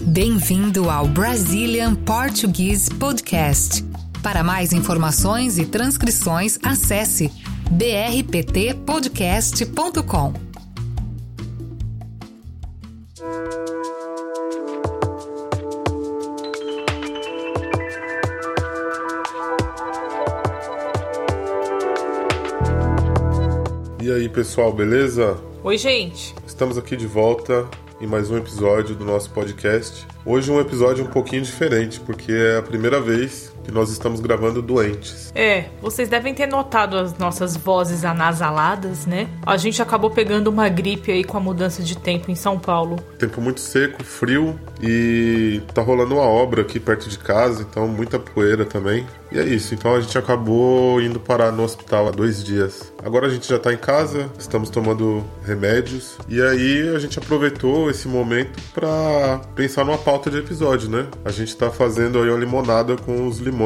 Bem-vindo ao Brazilian Portuguese Podcast. Para mais informações e transcrições, acesse brptpodcast.com. E aí, pessoal, beleza? Oi, gente. Estamos aqui de volta em mais um episódio do nosso podcast. Hoje um episódio um pouquinho diferente, porque é a primeira vez que nós estamos gravando doentes. É, vocês devem ter notado as nossas vozes anasaladas, né? A gente acabou pegando uma gripe aí com a mudança de tempo em São Paulo. Tempo muito seco, frio e tá rolando uma obra aqui perto de casa, então muita poeira também. E é isso, então a gente acabou indo parar no hospital há dois dias. Agora a gente já tá em casa, estamos tomando remédios e aí a gente aproveitou esse momento para pensar numa pauta de episódio, né? A gente tá fazendo aí uma limonada com os limões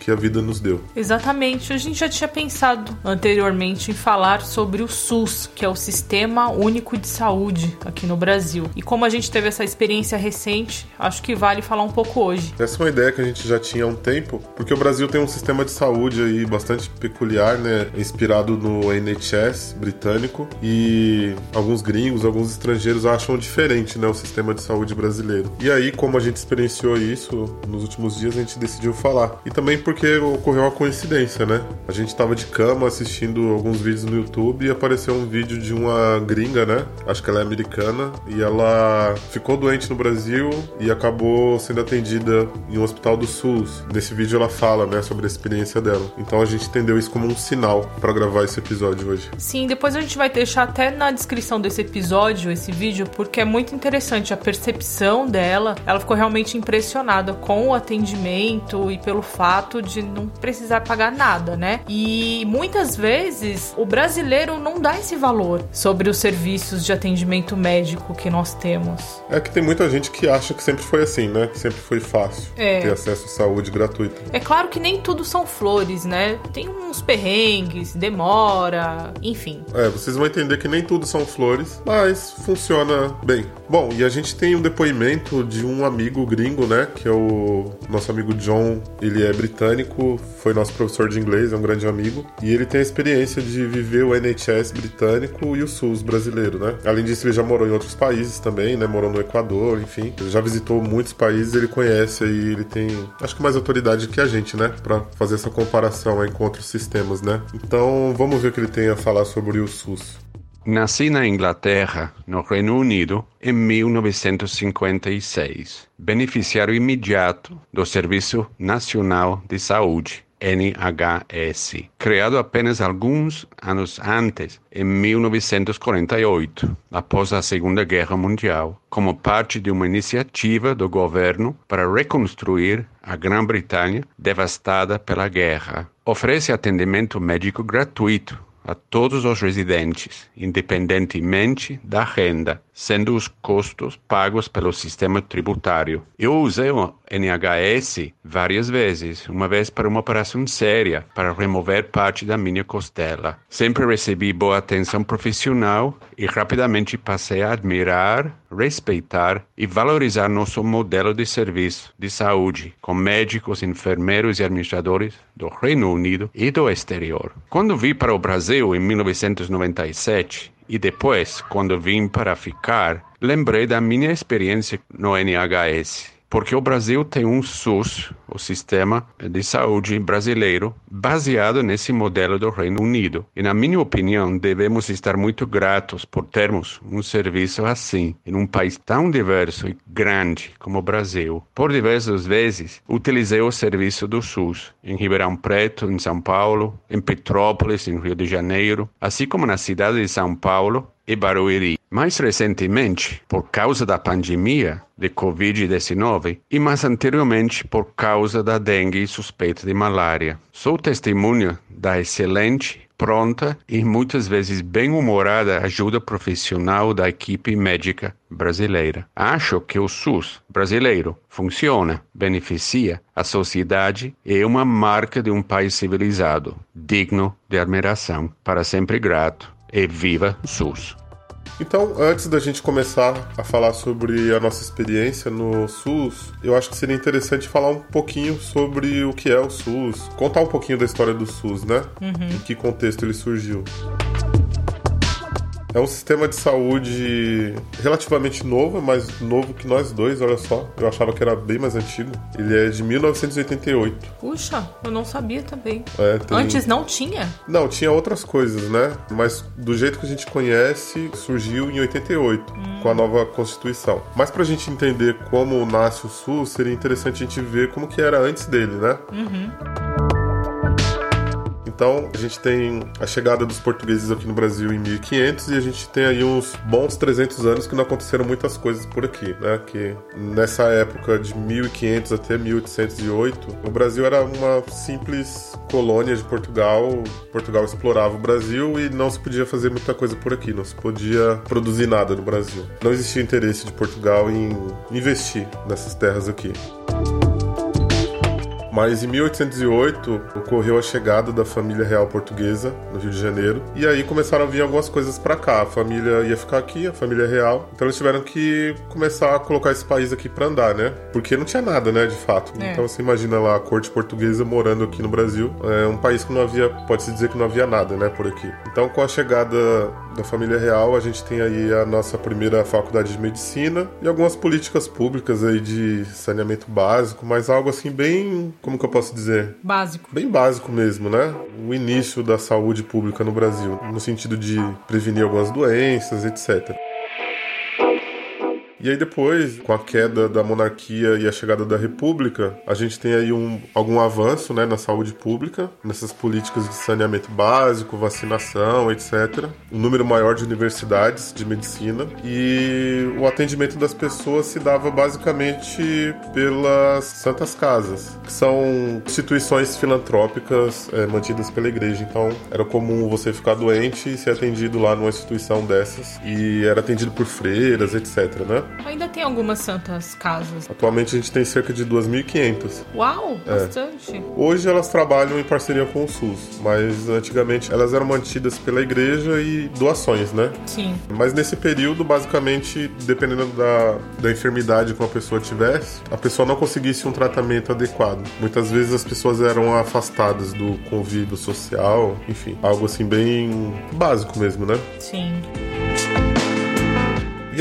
que a vida nos deu. Exatamente, a gente já tinha pensado anteriormente em falar sobre o SUS, que é o Sistema Único de Saúde aqui no Brasil. E como a gente teve essa experiência recente, acho que vale falar um pouco hoje. Essa é uma ideia que a gente já tinha há um tempo, porque o Brasil tem um sistema de saúde aí bastante peculiar, né? Inspirado no NHS britânico e alguns gringos, alguns estrangeiros acham diferente, né, o sistema de saúde brasileiro. E aí, como a gente experienciou isso nos últimos dias, a gente decidiu falar. E também porque ocorreu uma coincidência, né? A gente tava de cama assistindo alguns vídeos no YouTube e apareceu um vídeo de uma gringa, né? Acho que ela é americana e ela ficou doente no Brasil e acabou sendo atendida em um hospital do SUS. Nesse vídeo ela fala, né, sobre a experiência dela. Então a gente entendeu isso como um sinal para gravar esse episódio hoje. Sim, depois a gente vai deixar até na descrição desse episódio esse vídeo, porque é muito interessante a percepção dela. Ela ficou realmente impressionada com o atendimento e pelo fato de não precisar pagar nada, né? E muitas vezes o brasileiro não dá esse valor sobre os serviços de atendimento médico que nós temos. É que tem muita gente que acha que sempre foi assim, né? Que sempre foi fácil É. ter acesso à saúde gratuita. É claro que nem tudo são flores, né? Tem uns perrengues, demora, enfim. É, vocês vão entender que nem tudo são flores, mas funciona bem. Bom, e a gente tem um depoimento de um amigo gringo, né? Que é o nosso amigo John. Ele é britânico, foi nosso professor de inglês, é um grande amigo. E ele tem a experiência de viver o NHS britânico e o SUS brasileiro, né? Além disso, ele já morou em outros países também, né? Morou no Equador, enfim. Ele já visitou muitos países, ele conhece aí, ele tem, acho que mais autoridade que a gente, né? Pra fazer essa comparação aí com outros sistemas, né? Então, vamos ver o que ele tem a falar sobre o SUS. Nasci na Inglaterra, no Reino Unido, em 1956, beneficiário imediato do Serviço Nacional de Saúde, NHS, criado apenas alguns anos antes, em 1948, após a Segunda Guerra Mundial, como parte de uma iniciativa do governo para reconstruir a Grã-Bretanha devastada pela guerra. Oferece atendimento médico gratuito a todos os residentes, independentemente da renda, sendo os custos pagos pelo sistema tributário. Eu usei o NHS várias vezes, uma vez para uma operação séria, para remover parte da minha costela. Sempre recebi boa atenção profissional e rapidamente passei a admirar, respeitar e valorizar nosso modelo de serviço de saúde, com médicos, enfermeiros e administradores do Reino Unido e do exterior. Quando vim para o Brasil em 1997, e depois, quando vim para ficar, lembrei da minha experiência no NHS. Porque o Brasil tem um SUS, o Sistema de Saúde Brasileiro, baseado nesse modelo do Reino Unido. E, na minha opinião, devemos estar muito gratos por termos um serviço assim, em um país tão diverso e grande como o Brasil. Por diversas vezes, utilizei o serviço do SUS, em Ribeirão Preto, em São Paulo, em Petrópolis, em Rio de Janeiro, assim como na cidade de São Paulo e Barueri. Mais recentemente, por causa da pandemia de Covid-19 e mais anteriormente por causa da dengue suspeita de malária. Sou testemunha da excelente, pronta e muitas vezes bem-humorada ajuda profissional da equipe médica brasileira. Acho que o SUS brasileiro funciona, beneficia a sociedade e é uma marca de um país civilizado, digno de admiração. Para sempre grato e viva o SUS! Então, antes da gente começar a falar sobre a nossa experiência no SUS, eu acho que seria interessante falar um pouquinho sobre o que é o SUS, contar um pouquinho da história do SUS, né? Uhum. Em que contexto ele surgiu. É um sistema de saúde relativamente novo, é mais novo que nós dois, olha só. Eu achava que era bem mais antigo. Ele é de 1988. Puxa, eu não sabia também. É, tem... Antes não tinha? Não, tinha outras coisas, né? Mas do jeito que a gente conhece, surgiu em 88, hum. com a nova Constituição. Mas pra gente entender como nasce o SUS, seria interessante a gente ver como que era antes dele, né? Uhum. Então, a gente tem a chegada dos portugueses aqui no Brasil em 1500 e a gente tem aí uns bons 300 anos que não aconteceram muitas coisas por aqui, né? Que nessa época de 1500 até 1808, o Brasil era uma simples colônia de Portugal. Portugal explorava o Brasil e não se podia fazer muita coisa por aqui, não se podia produzir nada no Brasil. Não existia interesse de Portugal em investir nessas terras aqui. Mas em 1808 ocorreu a chegada da família real portuguesa no Rio de Janeiro e aí começaram a vir algumas coisas para cá. A família ia ficar aqui, a família real. Então eles tiveram que começar a colocar esse país aqui para andar, né? Porque não tinha nada, né, de fato. É. Então você imagina lá a corte portuguesa morando aqui no Brasil, é um país que não havia, pode-se dizer que não havia nada, né, por aqui. Então com a chegada da família real, a gente tem aí a nossa primeira faculdade de medicina e algumas políticas públicas aí de saneamento básico, mas algo assim bem como que eu posso dizer? Básico. Bem básico mesmo, né? O início da saúde pública no Brasil, no sentido de prevenir algumas doenças, etc. E aí depois, com a queda da monarquia e a chegada da república, a gente tem aí um, algum avanço né, na saúde pública, nessas políticas de saneamento básico, vacinação, etc. Um número maior de universidades de medicina e o atendimento das pessoas se dava basicamente pelas santas casas, que são instituições filantrópicas é, mantidas pela igreja. Então era comum você ficar doente e ser atendido lá numa instituição dessas e era atendido por freiras, etc. Né? Ainda tem algumas santas casas. Atualmente a gente tem cerca de 2.500. Uau, é. bastante. Hoje elas trabalham em parceria com o SUS, mas antigamente elas eram mantidas pela igreja e doações, né? Sim. Mas nesse período, basicamente, dependendo da, da enfermidade que uma pessoa tivesse, a pessoa não conseguisse um tratamento adequado. Muitas vezes as pessoas eram afastadas do convívio social, enfim, algo assim bem básico mesmo, né? Sim.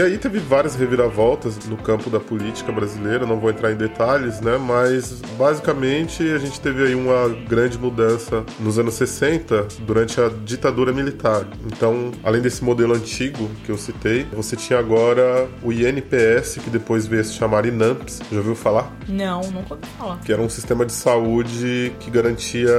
E aí teve várias reviravoltas no campo da política brasileira, não vou entrar em detalhes, né? Mas basicamente a gente teve aí uma grande mudança nos anos 60, durante a ditadura militar. Então, além desse modelo antigo que eu citei, você tinha agora o INPS, que depois veio se chamar INAMPS. Já ouviu falar? Não, nunca ouvi falar. Que era um sistema de saúde que garantia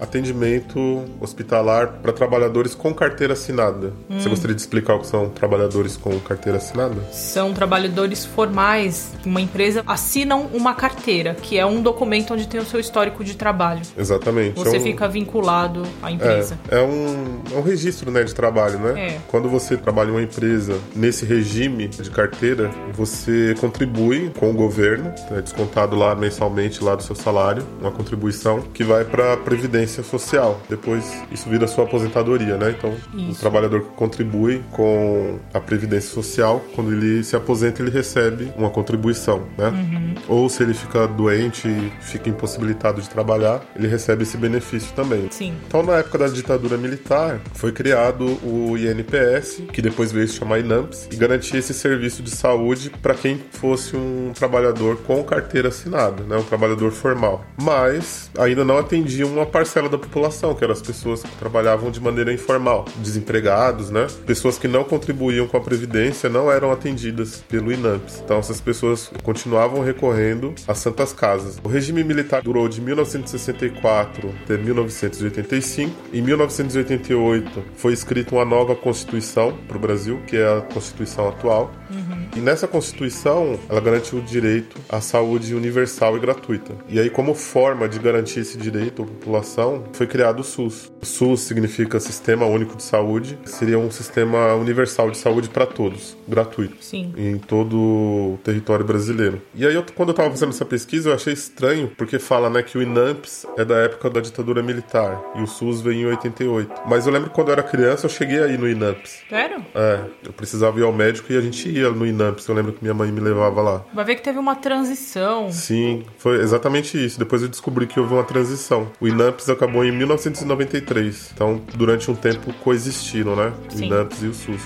atendimento hospitalar para trabalhadores com carteira assinada. Hum. Você gostaria de explicar o que são trabalhadores com carteira carteira assinada? São trabalhadores formais. Uma empresa assinam uma carteira, que é um documento onde tem o seu histórico de trabalho. Exatamente. Você é um... fica vinculado à empresa. É, é, um, é um registro né, de trabalho, né? É. Quando você trabalha em uma empresa nesse regime de carteira, você contribui com o governo, é descontado lá mensalmente lá do seu salário, uma contribuição que vai para a previdência social. Depois isso vira sua aposentadoria, né? Então, o trabalhador contribui com a previdência social social, quando ele se aposenta, ele recebe uma contribuição, né? Uhum. Ou se ele fica doente e fica impossibilitado de trabalhar, ele recebe esse benefício também. Sim. Então, na época da ditadura militar, foi criado o INPS, que depois veio se chamar INAMPS, e garantia esse serviço de saúde para quem fosse um trabalhador com carteira assinada, né? Um trabalhador formal. Mas ainda não atendia uma parcela da população, que eram as pessoas que trabalhavam de maneira informal, desempregados, né? Pessoas que não contribuíam com a previdência não eram atendidas pelo INAMPS. Então essas pessoas continuavam recorrendo às santas casas. O regime militar durou de 1964 até 1985. Em 1988 foi escrita uma nova constituição para o Brasil, que é a constituição atual. Uhum E nessa Constituição, ela garante o direito à saúde universal e gratuita. E aí, como forma de garantir esse direito à população, foi criado o SUS. O SUS significa Sistema Único de Saúde, seria um sistema universal de saúde para todos, gratuito. Sim. Em todo o território brasileiro. E aí, eu, quando eu estava fazendo essa pesquisa, eu achei estranho, porque fala né, que o INAMPS é da época da ditadura militar e o SUS veio em 88. Mas eu lembro que quando eu era criança, eu cheguei aí no INAMPS. Sério? É, eu precisava ir ao médico e a gente ia no INAMPS. Eu lembro que minha mãe me levava lá. Vai ver que teve uma transição. Sim, foi exatamente isso. Depois eu descobri que houve uma transição. O INAMPS acabou em 1993. Então, durante um tempo coexistiram, né? O Sim. INAMPS e o SUS.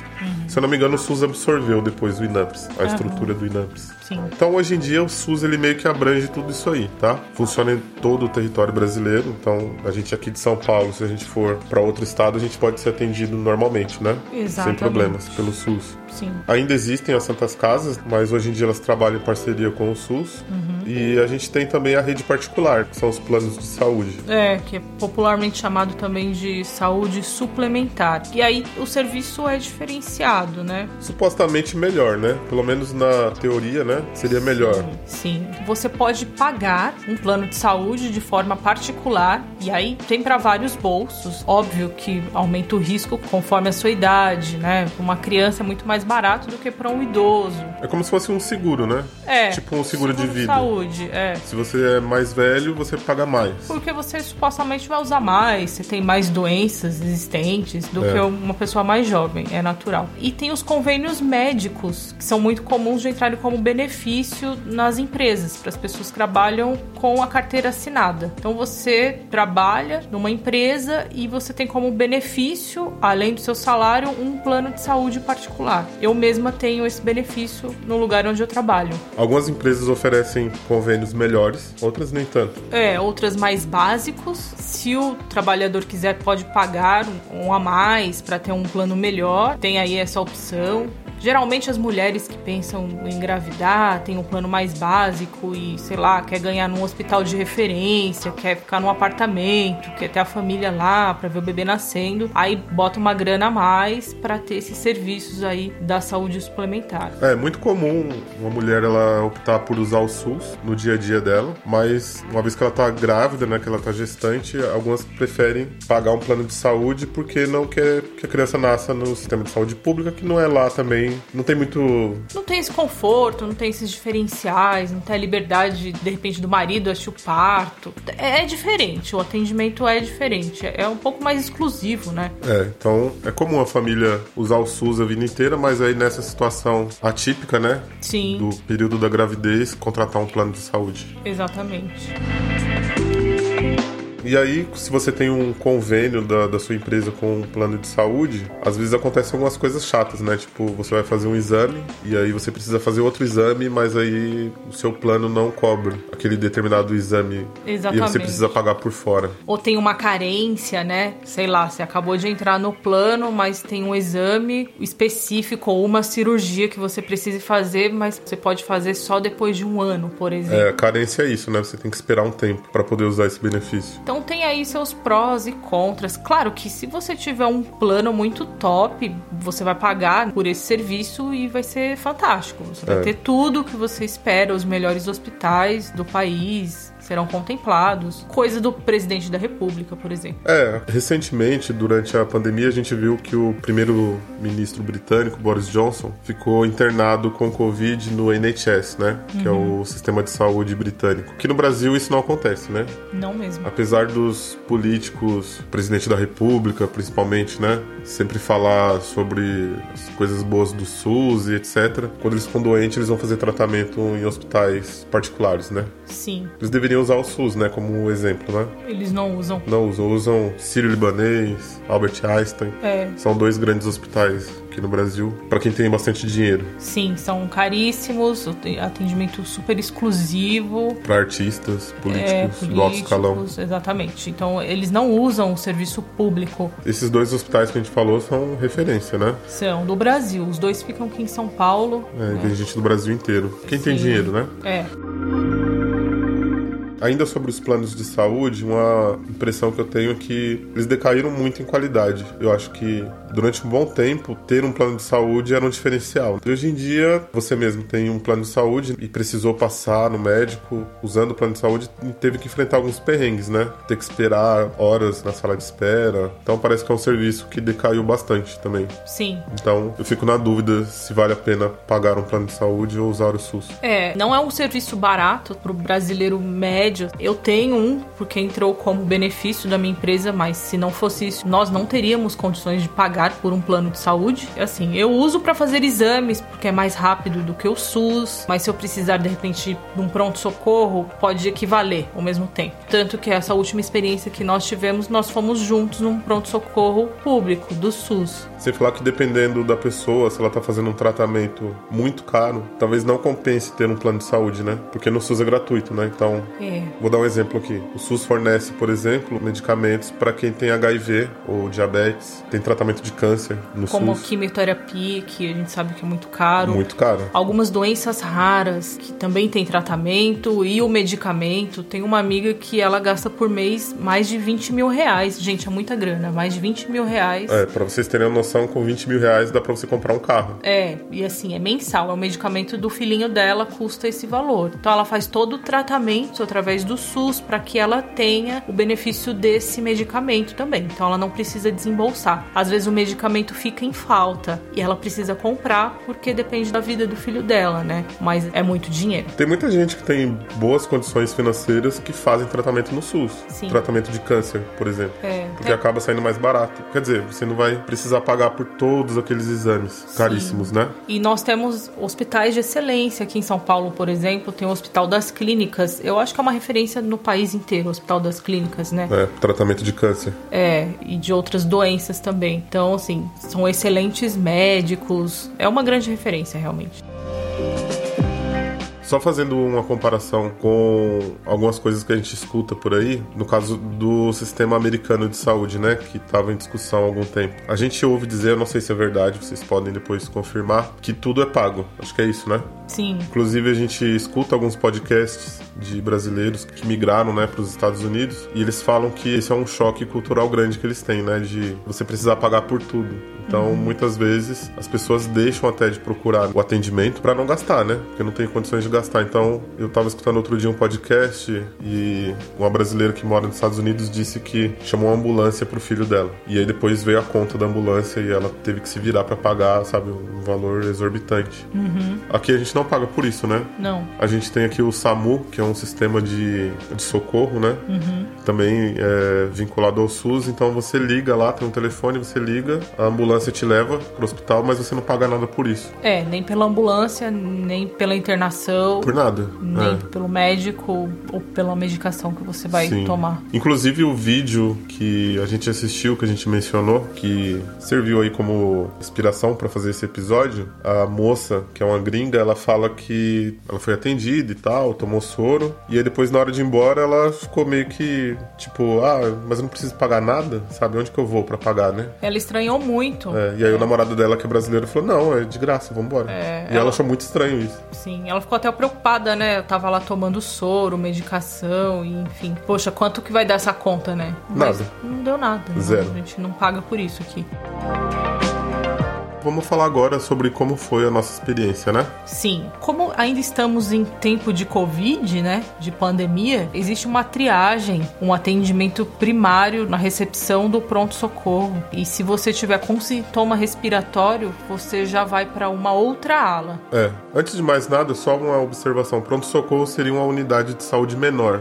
Se eu não me engano, o SUS absorveu depois o INAMPS, a estrutura do INAMPS. Sim. Então, hoje em dia, o SUS ele meio que abrange tudo isso aí, tá? Funciona em todo o território brasileiro. Então, a gente aqui de São Paulo, se a gente for para outro estado, a gente pode ser atendido normalmente, né? Sem Exatamente. problemas, pelo SUS. Sim. Ainda existem as Santas Casas, mas hoje em dia elas trabalham em parceria com o SUS. E a gente tem também a rede particular, que são os planos de saúde. É, que é popularmente chamado também de saúde suplementar. E aí o serviço é diferenciado, né? Supostamente melhor, né? Pelo menos na teoria, né? Seria melhor. Sim, você pode pagar um plano de saúde de forma particular e aí tem para vários bolsos. Óbvio que aumenta o risco conforme a sua idade, né? Uma criança é muito mais barato do que para um idoso. É como se fosse um seguro, né? É. Tipo um seguro de vida. saúde, é. Se você é mais velho, você paga mais. Porque você supostamente vai usar mais, você tem mais doenças existentes do É. que uma pessoa mais jovem, é natural. E tem os convênios médicos, que são muito comuns de entrarem como benefício nas empresas, para as pessoas que trabalham com a carteira assinada. Então você trabalha numa empresa e você tem como benefício, além do seu salário, um plano de saúde particular. Eu mesma tenho esse benefício no lugar onde eu trabalho. Algumas empresas oferecem convênios melhores, outras nem tanto. É, outras mais básicos. Se o trabalhador quiser, pode pagar um, a mais para ter um plano melhor. Tem aí essa opção. Geralmente as mulheres que pensam em engravidar têm um plano mais básico e, sei lá, quer ganhar num hospital de referência, quer ficar num apartamento, quer ter a família lá para ver o bebê nascendo. Aí bota uma grana a mais para ter esses serviços aí da saúde suplementar. É muito comum uma mulher ela optar por usar o SUS no dia a dia dela, mas uma vez que ela tá grávida, né, que ela tá gestante, algumas preferem pagar um plano de saúde porque não quer que a criança nasça no sistema de saúde pública, que não é lá também, não tem muito Não tem esse conforto, não tem esses diferenciais, não tem a liberdade, de repente, do marido assistir o parto. É, é diferente, o atendimento é diferente. É um pouco mais exclusivo, né? É, então é comum a família usar o SUS a vida inteira, mas aí nessa situação atípica, né, Sim, do período da gravidez, contratar um plano de saúde. exatamente. E aí, se você tem um convênio da, da sua empresa com um plano de saúde, às vezes acontecem algumas coisas chatas, né? Tipo, você vai fazer um exame e aí você precisa fazer outro exame, mas aí o seu plano não cobre aquele determinado exame e Exatamente. você precisa pagar por fora. Ou tem uma carência, né? Sei lá, você acabou de entrar no plano, mas tem um exame específico ou uma cirurgia que você precisa fazer, mas você pode fazer só depois de um ano, por exemplo. É, carência é isso, né? Você tem que esperar um tempo para poder usar esse benefício. Então tem aí seus prós e contras. Claro que se você tiver um plano muito top, você vai pagar por esse serviço e vai ser fantástico. Você vai É. ter tudo que você espera, os melhores hospitais do país serão contemplados. Coisa do presidente da república, por exemplo. É, recentemente, durante a pandemia, a gente viu que o primeiro-ministro britânico, Boris Johnson, ficou internado com Covid no NHS, né? Que é o sistema de saúde britânico. Que no Brasil isso não acontece, né? Não mesmo. Apesar dos políticos, presidente da república, principalmente, né? Sempre falar sobre as coisas boas do SUS e etc. Quando eles ficam doentes, eles vão fazer tratamento em hospitais particulares, né? Sim, Eles deveriam usar o SUS, né? Como exemplo, né? eles não usam. Não usam, usam Sírio-Libanês, Albert Einstein. É, São dois grandes hospitais aqui no Brasil, para quem tem bastante dinheiro. sim, são caríssimos, atendimento super exclusivo. Para artistas, políticos, é, do alto escalão. políticos, exatamente. Então, eles não usam o serviço público Esses dois hospitais que a gente falou são referência, né? São do Brasil. Os dois ficam aqui em São Paulo. É, Tem gente do Brasil inteiro. Quem tem Sim. dinheiro, né? É. Ainda sobre os planos de saúde, uma impressão que eu tenho é que eles decaíram muito em qualidade. Eu acho que durante um bom tempo ter um plano de saúde era um diferencial. Hoje em dia, você mesmo tem um plano de saúde e precisou passar no médico usando o plano de saúde e teve que enfrentar alguns perrengues, né? Ter que esperar horas na sala de espera. Então parece que é um serviço que decaiu bastante também. Sim. Então eu fico na dúvida se vale a pena pagar um plano de saúde ou usar o SUS. É, não é um serviço barato pro brasileiro médio. Eu tenho um porque entrou como benefício da minha empresa, mas se não fosse isso, nós não teríamos condições de pagar por um plano de saúde. Assim, eu uso para fazer exames porque é mais rápido do que o SUS, mas se eu precisar de repente de um pronto socorro, pode equivaler ao mesmo tempo. Tanto que essa última experiência que nós tivemos, nós fomos juntos num pronto socorro público do SUS. Você falar que dependendo da pessoa, se ela tá fazendo um tratamento muito caro, talvez não compense ter um plano de saúde, né? Porque no SUS é gratuito, né? Então, É. vou dar um exemplo aqui. O SUS fornece, por exemplo, medicamentos para quem tem HIV ou diabetes, tem tratamento de câncer no Como SUS. quimioterapia, que a gente sabe que é muito caro. Muito caro. Algumas doenças raras que também tem tratamento e o medicamento. Tem uma amiga que ela gasta por mês mais de 20 mil reais. Gente, é muita grana. Mais de 20 mil reais. É, pra vocês terem uma noção, com 20 mil reais dá pra você comprar um carro. É, e assim, é mensal. É o medicamento do filhinho dela, custa esse valor. Então ela faz todo o tratamento através do SUS para que ela tenha o benefício desse medicamento também. Então ela não precisa desembolsar. Às vezes o medicamento fica em falta e ela precisa comprar porque depende da vida do filho dela, né? Mas é muito dinheiro. Tem muita gente que tem boas condições financeiras que fazem tratamento no SUS. Sim. Tratamento de câncer, por exemplo. É. Porque acaba saindo mais barato. Quer dizer, você não vai precisar pagar por todos aqueles exames caríssimos, né? E nós temos hospitais de excelência aqui em São Paulo, por exemplo, tem o Hospital das Clínicas. Eu acho que é uma referência no país inteiro, o Hospital das Clínicas, né? É, tratamento de câncer. É, e de outras doenças também. Então, assim, são excelentes médicos. É uma grande referência, realmente. Só fazendo uma comparação com algumas coisas que a gente escuta por aí, no caso do sistema americano de saúde, né, que estava em discussão há algum tempo. A gente ouve dizer, eu não sei se é verdade, vocês podem depois confirmar, que tudo é pago. Acho que é isso, né? Sim. Inclusive a gente escuta alguns podcasts de brasileiros que migraram, né, para os Estados Unidos e eles falam que esse é um choque cultural grande que eles têm, né, de você precisar pagar por tudo. Então, muitas vezes as pessoas deixam até de procurar o atendimento para não gastar, né? Porque não tem condições de gastar. Então, eu tava escutando outro dia um podcast e uma brasileira que mora nos Estados Unidos disse que chamou uma ambulância pro filho dela. E aí depois veio a conta da ambulância e ela teve que se virar para pagar, sabe, um valor exorbitante. Aqui a gente não paga por isso, né? Não. A gente tem aqui o SAMU, que é um sistema de, de socorro, né? Também é vinculado ao SUS. Então você liga lá, tem um telefone, você liga, a ambulância te leva pro hospital, mas você não paga nada por isso. É, nem pela ambulância, nem pela internação, Por nada. nem É. pelo médico ou pela medicação que você vai Sim. tomar. Inclusive o vídeo que a gente assistiu, que a gente mencionou, que serviu aí como inspiração para fazer esse episódio, a moça, que é uma gringa, ela fala que ela foi atendida e tal, tomou soro, e aí depois na hora de ir embora ela ficou meio que tipo, ah, mas eu não preciso pagar nada, sabe? Onde que eu vou para pagar, né? Ela estranhou muito. É, e aí o namorado dela, que é brasileiro, falou: Não, é de graça, vambora. É, e ela... ela- achou muito estranho isso. Sim, ela ficou até preocupada, né? Eu tava lá tomando soro, medicação, e enfim. Poxa, quanto que vai dar essa conta, né? Mas Nada. Não deu nada. não. Zero. A gente não paga por isso aqui. Vamos falar agora sobre como foi a nossa experiência, né? Sim, como ainda estamos em tempo de Covid, né? De pandemia, existe uma triagem, um atendimento primário na recepção do pronto-socorro. E se você tiver com sintoma respiratório, você já vai para uma outra ala. É, antes de mais nada, só uma observação. Pronto-socorro seria uma unidade de saúde menor,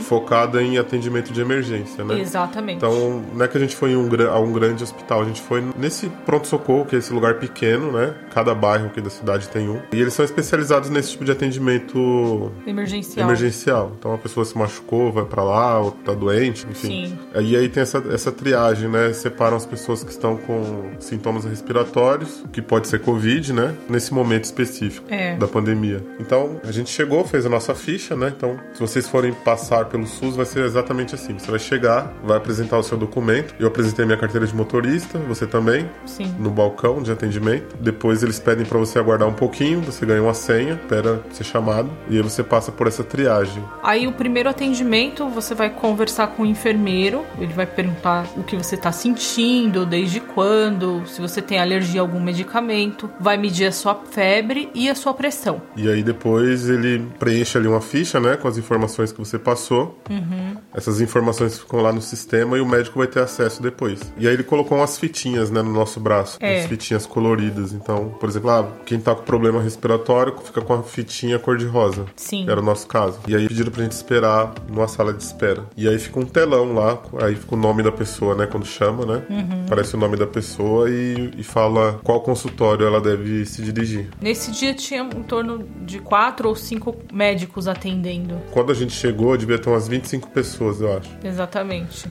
focada em atendimento de emergência, né? Exatamente. Então, não é que a gente foi em um, a um grande hospital, a gente foi nesse pronto-socorro, que é esse lugar pequeno, né? Cada bairro aqui da cidade tem um. E eles são especializados nesse tipo de atendimento Emergencial. emergencial. Então a pessoa se machucou, vai pra lá, ou tá doente, enfim. Sim. E aí tem essa, essa triagem, né? Separam as pessoas que estão com sintomas respiratórios, que pode ser Covid, né? Nesse momento específico É. da pandemia. Então a gente chegou, fez a nossa ficha, né? Então, se vocês forem passar pelo SUS vai ser exatamente assim. Você vai chegar, vai apresentar o seu documento. Eu apresentei minha carteira de motorista, você também. Sim. No balcão de atendimento. Depois eles pedem para você aguardar um pouquinho, você ganha uma senha, espera ser chamado e aí você passa por essa triagem. Aí o primeiro atendimento você vai conversar com o enfermeiro, ele vai perguntar o que você está sentindo, desde quando, se você tem alergia a algum medicamento, vai medir a sua febre e a sua pressão. E aí depois ele preenche ali uma ficha, né, com as informações que você passou. Uhum. Essas informações ficam lá no sistema e o médico vai ter acesso depois. E aí ele colocou umas fitinhas, né, no nosso braço, É. umas fitinhas coloridas. Então, por exemplo, ah, quem tá com problema respiratório fica com a fitinha cor-de-rosa. Sim. Era o nosso caso. E aí pediram pra gente esperar numa sala de espera. E aí fica um telão lá, aí fica o nome da pessoa, né, quando chama, né? Uhum. Aparece o nome da pessoa e, e fala qual consultório ela deve se dirigir. Nesse dia tinha em torno de quatro ou cinco médicos atendendo. Quando a gente chegou, devia ter umas 25 pessoas, eu acho. Exatamente.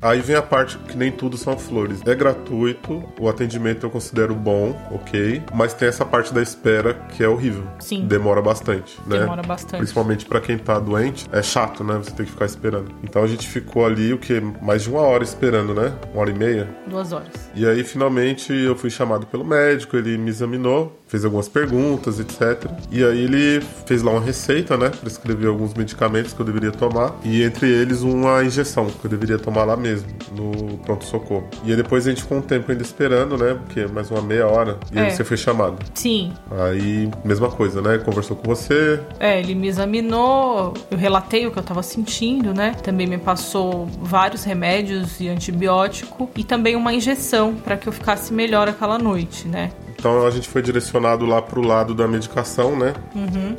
Aí vem a parte que nem tudo são flores. É gratuito, o atendimento eu considero bom, ok, mas tem essa parte da espera que é horrível. Sim. Demora bastante, né? Demora bastante. Principalmente pra quem tá doente, é chato, né? Você tem que ficar esperando. Então a gente ficou ali o que mais de uma hora esperando, né? Uma hora e meia. Duas horas. E aí finalmente eu fui chamado pelo médico, ele me examinou, fez algumas perguntas, etc. E aí ele fez lá uma receita, né? Prescreveu alguns medicamentos que eu deveria tomar. E entre eles uma injeção que eu deveria tomar lá mesmo, no pronto-socorro. E aí depois a gente ficou um tempo ainda esperando, né? Porque mais uma meia hora. E aí É. você foi chamado. Sim. Aí, mesma coisa, né? Conversou com você. É, ele me examinou, eu relatei o que eu tava sentindo, né? Também me passou vários remédios e antibiótico e também uma injeção para que eu ficasse melhor aquela noite, né? Então a gente foi direcionado lá pro lado da medicação, né?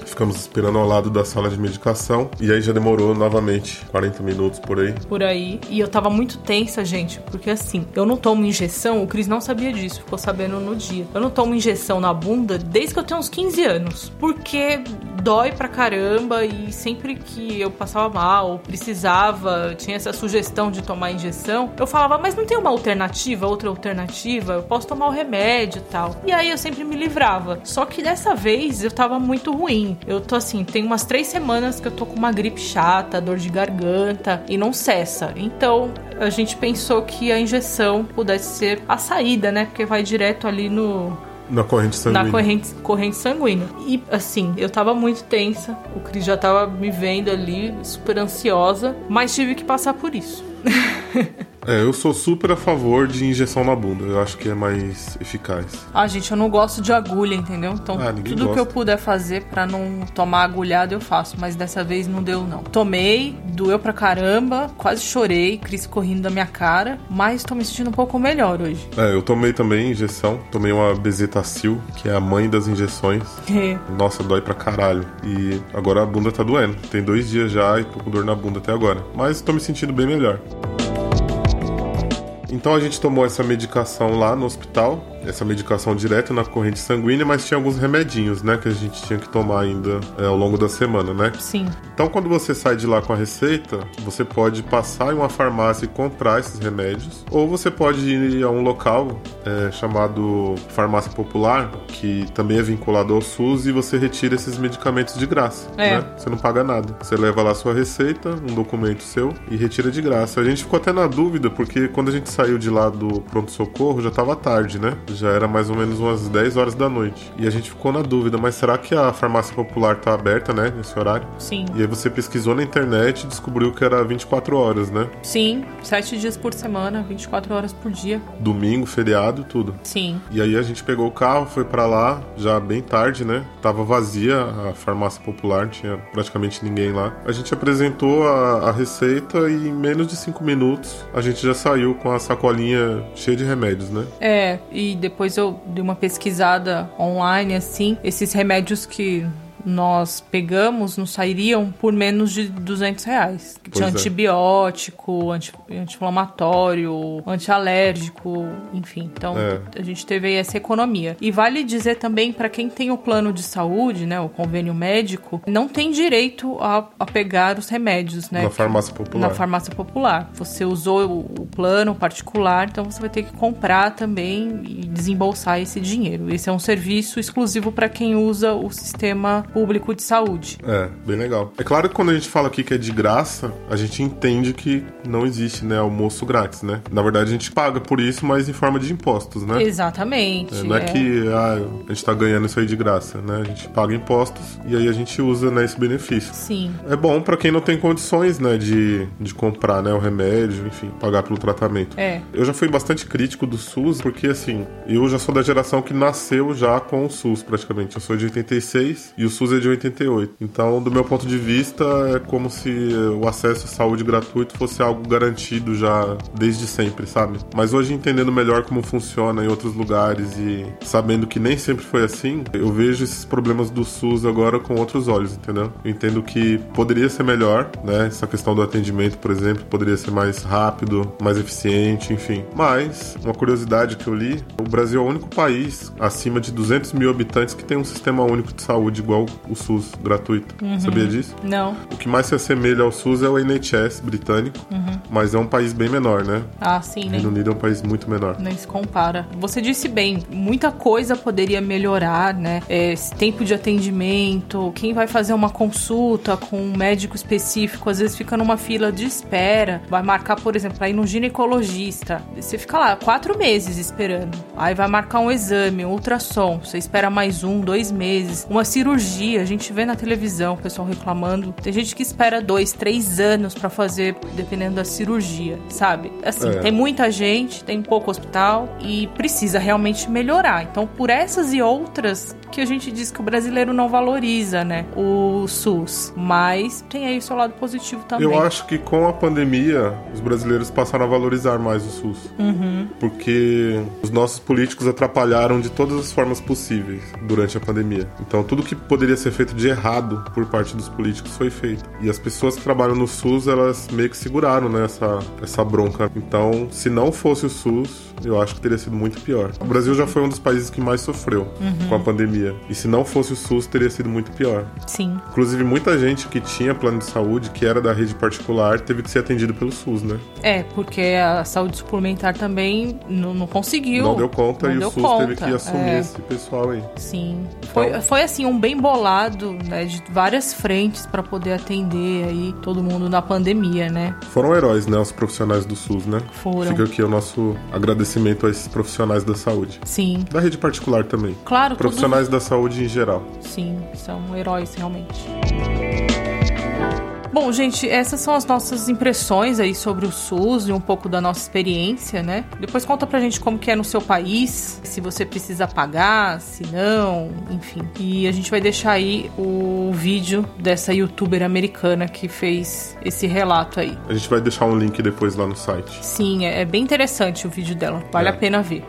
Ficamos esperando ao lado da sala de medicação. E aí já demorou novamente 40 minutos por aí. Por aí. E eu tava muito tensa, gente, porque assim, eu não tomo injeção, o Cris não sabia disso, ficou sabendo no dia. Eu não tomo injeção na bunda desde que eu tenho uns 15 anos. Porque dói pra caramba e sempre que eu passava mal ou precisava, tinha essa sugestão de tomar injeção, eu falava, mas não tem uma alternativa, outra alternativa? Eu posso tomar o remédio e tal. E aí eu sempre me livrava. Só que dessa vez eu tava muito ruim. Eu tô assim, tem umas três semanas que eu tô com uma gripe chata, dor de garganta e não cessa. Então a gente pensou que a injeção pudesse ser a saída, né? Porque vai direto ali no, Na corrente sanguínea. na corrente, corrente sanguínea. E assim, eu tava muito tensa, o Cris já tava me vendo ali, super ansiosa, mas tive que passar por isso. É, eu sou super a favor de injeção na bunda. Eu acho que é mais eficaz. Ah, gente, eu não gosto de agulha, entendeu? Então, Ah, tudo que gosta. eu puder fazer pra não tomar agulhada, eu faço. Mas dessa vez não deu, não. Tomei, doeu pra caramba, quase chorei, Cris correndo da minha cara, mas tô me sentindo um pouco melhor hoje. É, eu tomei também injeção. Tomei uma Bezetacil, que é a mãe das injeções. Nossa, dói pra caralho. E agora a bunda tá doendo. Tem dois dias já e tô com dor na bunda até agora. Mas tô me sentindo bem melhor. Então a gente tomou essa medicação lá no hospital, essa medicação direto na corrente sanguínea, mas tinha alguns remedinhos, né, que a gente tinha que tomar ainda é, ao longo da semana, né? Sim. Então quando você sai de lá com a receita, você pode passar em uma farmácia e comprar esses remédios, ou você pode ir a um local é, chamado Farmácia Popular, que também é vinculado ao SUS, e você retira esses medicamentos de graça, É. né? Você não paga nada. Você leva lá sua receita, um documento seu e retira de graça. A gente ficou até na dúvida, porque quando a gente saiu de lá do pronto-socorro, já tava tarde, né? Já era mais ou menos umas 10 horas da noite. E a gente ficou na dúvida, mas será que a farmácia popular tá aberta, né? Nesse horário? Sim. E aí você pesquisou na internet e descobriu que era 24 horas, né? Sim. Sete dias por semana, 24 horas por dia. Domingo, feriado, tudo. Sim. E aí a gente pegou o carro, foi pra lá, já bem tarde, né? Tava vazia a farmácia popular, tinha praticamente ninguém lá. A gente apresentou a, a receita e em menos de cinco minutos a gente já saiu com a sacolinha cheia de remédios, né? É, e depois eu dei uma pesquisada online, assim, esses remédios que nós pegamos não sairiam por menos de 200 reais. Pois Tinha é. antibiótico, anti- anti-inflamatório, antialérgico, enfim. Então É. a gente teve aí essa economia. E vale dizer também para quem tem o plano de saúde, né, o convênio médico, não tem direito a, a pegar os remédios, né? Na farmácia popular. Na farmácia popular. Você usou o, o plano particular, então você vai ter que comprar também e desembolsar esse dinheiro. Esse é um serviço exclusivo para quem usa o sistema público de saúde. É, bem legal. É claro que quando a gente fala aqui que é de graça, a gente entende que não existe, né, almoço grátis, né? Na verdade, a gente paga por isso, mas em forma de impostos, né? Exatamente. É, não é, é. que ah, a gente tá ganhando isso aí de graça, né? A gente paga impostos e aí a gente usa né, esse benefício. Sim. É bom pra quem não tem condições, né, de, de comprar, né, o remédio, enfim, pagar pelo tratamento. É. Eu já fui bastante crítico do SUS, porque assim, eu já sou da geração que nasceu já com o SUS, praticamente. Eu sou de 86 e o SUS é de 88. Então, do meu ponto de vista, é como se o acesso à saúde gratuito fosse algo garantido já desde sempre, sabe? Mas hoje, entendendo melhor como funciona em outros lugares e sabendo que nem sempre foi assim, eu vejo esses problemas do SUS agora com outros olhos, entendeu? Eu entendo que poderia ser melhor, né? Essa questão do atendimento, por exemplo, poderia ser mais rápido, mais eficiente, enfim. Mas, uma curiosidade que eu li, o Brasil é o único país acima de 200 mil habitantes que tem um sistema único de saúde igual o SUS, gratuito. Sabia disso? Não. O que mais se assemelha ao SUS é o NHS britânico, mas é um país bem menor, né? Ah, sim, O né? Reino Unido é um país muito menor. Nem se compara. Você disse bem, muita coisa poderia melhorar, né? É, Esse tempo de atendimento, quem vai fazer uma consulta com um médico específico, às vezes fica numa fila de espera, vai marcar, por exemplo, aí no ginecologista. Você fica lá quatro meses esperando. Aí vai marcar um exame, um ultrassom. Você espera mais um, dois meses. Uma cirurgia, a gente vê na televisão o pessoal reclamando. Tem gente que espera dois, três anos pra fazer, dependendo da cirurgia, sabe? Assim, É. tem muita gente, tem pouco hospital e precisa realmente melhorar. Então, por essas e outras que a gente diz que o brasileiro não valoriza, né? O SUS. Mas tem aí o seu lado positivo também. Eu acho que com a pandemia, os brasileiros passaram a valorizar mais o SUS. Porque os nossos políticos atrapalharam de todas as formas possíveis durante a pandemia. Então, tudo que poderia ser feito de errado por parte dos políticos foi feito. E as pessoas que trabalham no SUS, elas meio que seguraram né, essa, essa bronca. Então, se não fosse o SUS, eu acho que teria sido muito pior. O Brasil já foi um dos países que mais sofreu com a pandemia. E se não fosse o SUS, teria sido muito pior. Sim. Inclusive, muita gente que tinha plano de saúde, que era da rede particular, teve que ser atendido pelo SUS, né? É, porque a saúde suplementar também não, não conseguiu. Não deu conta Não e deu o SUS teve conta, que assumir é. esse pessoal aí. Sim. Foi, Então- foi assim, um bem bolado, né? De várias frentes pra poder atender aí todo mundo na pandemia, né? Foram heróis, né? Os profissionais do SUS, né? Foram. Fica aqui o nosso agradecimento a esses profissionais da saúde. Sim. Da rede particular também. Claro, Profissionais da saúde em geral. sim, são heróis realmente. Bom, gente, essas são as nossas impressões aí sobre o SUS e um pouco da nossa experiência, né? Depois conta pra gente como que é no seu país, se você precisa pagar, se não, enfim. E a gente vai deixar aí o vídeo dessa youtuber americana que fez esse relato aí. A gente vai deixar um link depois lá no site. Sim, é é bem interessante o vídeo dela. Vale É. a pena ver.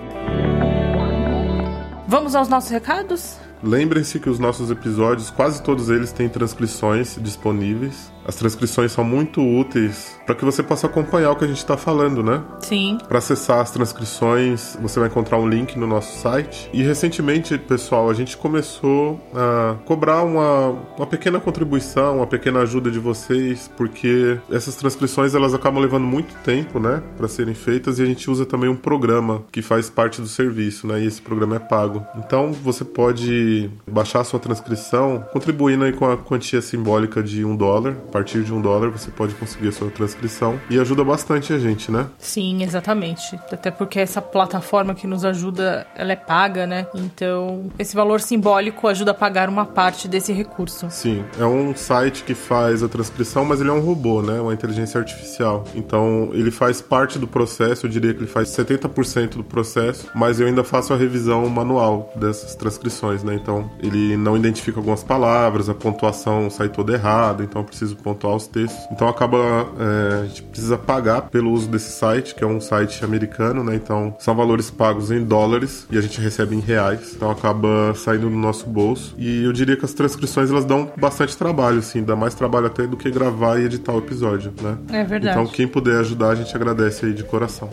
Vamos aos nossos recados? Lembrem-se que os nossos episódios, quase todos eles têm transcrições disponíveis. As transcrições são muito úteis para que você possa acompanhar o que a gente está falando, né? Sim. Para acessar as transcrições, você vai encontrar um link no nosso site. E recentemente, pessoal, a gente começou a cobrar uma, uma pequena contribuição, uma pequena ajuda de vocês, porque essas transcrições elas acabam levando muito tempo, né, para serem feitas e a gente usa também um programa que faz parte do serviço, né? E esse programa é pago. Então, você pode baixar a sua transcrição, contribuindo aí com a quantia simbólica de um dólar. A partir de um dólar, você pode conseguir a sua transcrição e ajuda bastante a gente, né? Sim, exatamente. Até porque essa plataforma que nos ajuda, ela é paga, né? Então, esse valor simbólico ajuda a pagar uma parte desse recurso. Sim, é um site que faz a transcrição, mas ele é um robô, né? Uma inteligência artificial. Então, ele faz parte do processo, eu diria que ele faz 70% do processo, mas eu ainda faço a revisão manual dessas transcrições, né? Então, ele não identifica algumas palavras, a pontuação sai toda errada, então eu preciso pontuar os textos. Então, acaba. é, a gente precisa pagar pelo uso desse site, que é um site americano, né? Então, são valores pagos em dólares e a gente recebe em reais. Então, acaba saindo do nosso bolso. E eu diria que as transcrições elas dão bastante trabalho, assim, dá mais trabalho até do que gravar e editar o episódio, né? É verdade. Então, quem puder ajudar, a gente agradece aí de coração.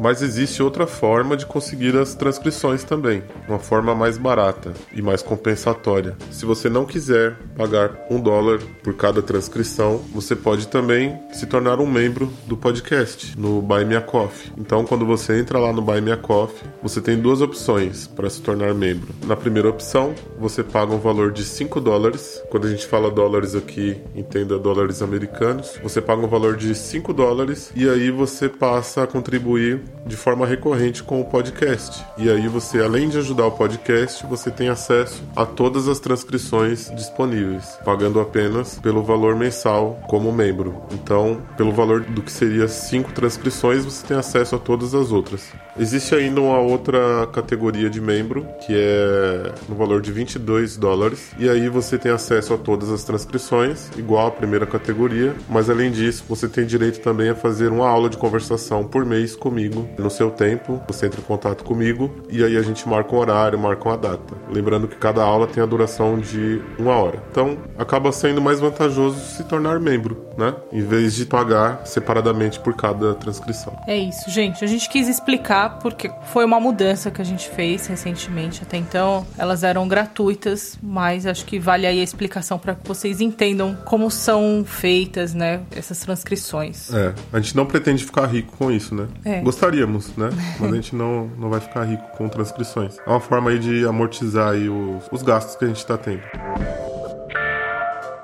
Mas existe outra forma de conseguir as transcrições também, uma forma mais barata e mais compensatória. Se você não quiser pagar um dólar por cada transcrição, você pode também se tornar um membro do podcast no Buy Me a Coffee. Então, quando você entra lá no Buy Me a Coffee, você tem duas opções para se tornar membro. Na primeira opção, você paga um valor de 5 dólares. Quando a gente fala dólares aqui, entenda dólares americanos. Você paga um valor de 5 dólares e aí você passa a contribuir de forma recorrente com o podcast. E aí você, além de ajudar o podcast, você tem acesso a todas as transcrições disponíveis, pagando apenas pelo valor mensal como membro. Então, pelo valor do que seria 5 transcrições, você tem acesso a todas as outras. Existe ainda uma outra categoria de membro, que é no valor de 22 dólares, e aí você tem acesso a todas as transcrições, igual à primeira categoria, mas além disso, você tem direito também a fazer uma aula de conversação por mês comigo, no seu tempo, você entra em contato comigo, e aí a gente marca um horário, marca uma data. Lembrando que cada aula tem a duração de uma hora. Então, acaba sendo mais vantajoso se tornar membro, né? Em vez de pagar separadamente por cada transcrição. É isso, gente. A gente quis explicar porque foi uma mudança que a gente fez recentemente. Até então, elas eram gratuitas, mas acho que vale aí a explicação para que vocês entendam como são feitas, né, essas transcrições. É, a gente não pretende ficar rico com isso, né? É. Gostaríamos, né? Mas a gente não, não vai ficar rico com transcrições. É uma forma aí de amortizar aí os, os gastos que a gente está tendo.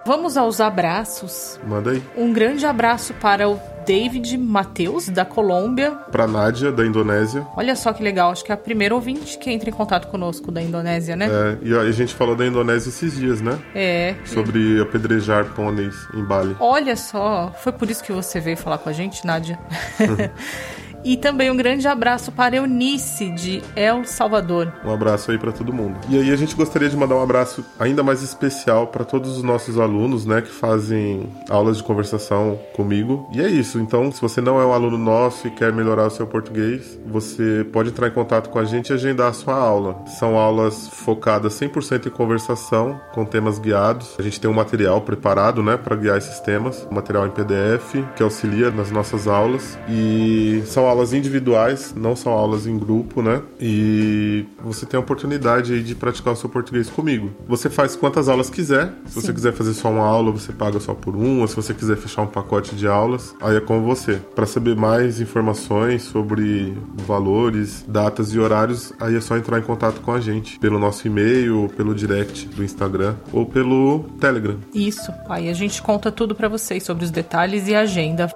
Vamos aos abraços. Manda aí. Um grande abraço para o David Matheus, da Colômbia. Pra Nádia, da Indonésia. Olha só que legal, acho que é a primeira ouvinte que entra em contato conosco da Indonésia, né? É, e a gente falou da Indonésia esses dias, né? É. Sobre apedrejar pôneis em Bali. Olha só, foi por isso que você veio falar com a gente, Nádia? E também um grande abraço para Eunice, de El Salvador. Um abraço aí para todo mundo. E aí a gente gostaria de mandar um abraço ainda mais especial para todos os nossos alunos, né, que fazem aulas de conversação comigo. E é isso. Então, se você não é um aluno nosso e quer melhorar o seu português, você pode entrar em contato com a gente e agendar a sua aula. São aulas focadas 100% em conversação, com temas guiados. A gente tem um material preparado, né, para guiar esses temas, um material em PDF que auxilia nas nossas aulas e são aulas individuais, não são aulas em grupo, né? E você tem a oportunidade aí de praticar o seu português comigo. Você faz quantas aulas quiser. Se você quiser fazer só uma aula, você paga só por uma. Se você quiser fechar um pacote de aulas, aí é com você. Para saber mais informações sobre valores, datas e horários, aí é só entrar em contato com a gente pelo nosso e-mail, pelo direct do Instagram ou pelo Telegram. Isso. Aí a gente conta tudo para vocês sobre os detalhes e a agenda.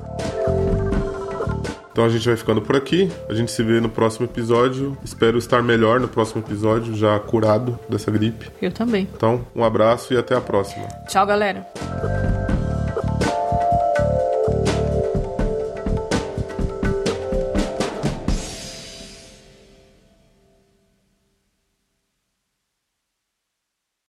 Então a gente vai ficando por aqui. A gente se vê no próximo episódio. Espero estar melhor no próximo episódio, já curado dessa gripe. Eu também. Então, um abraço e até a próxima. Tchau, galera.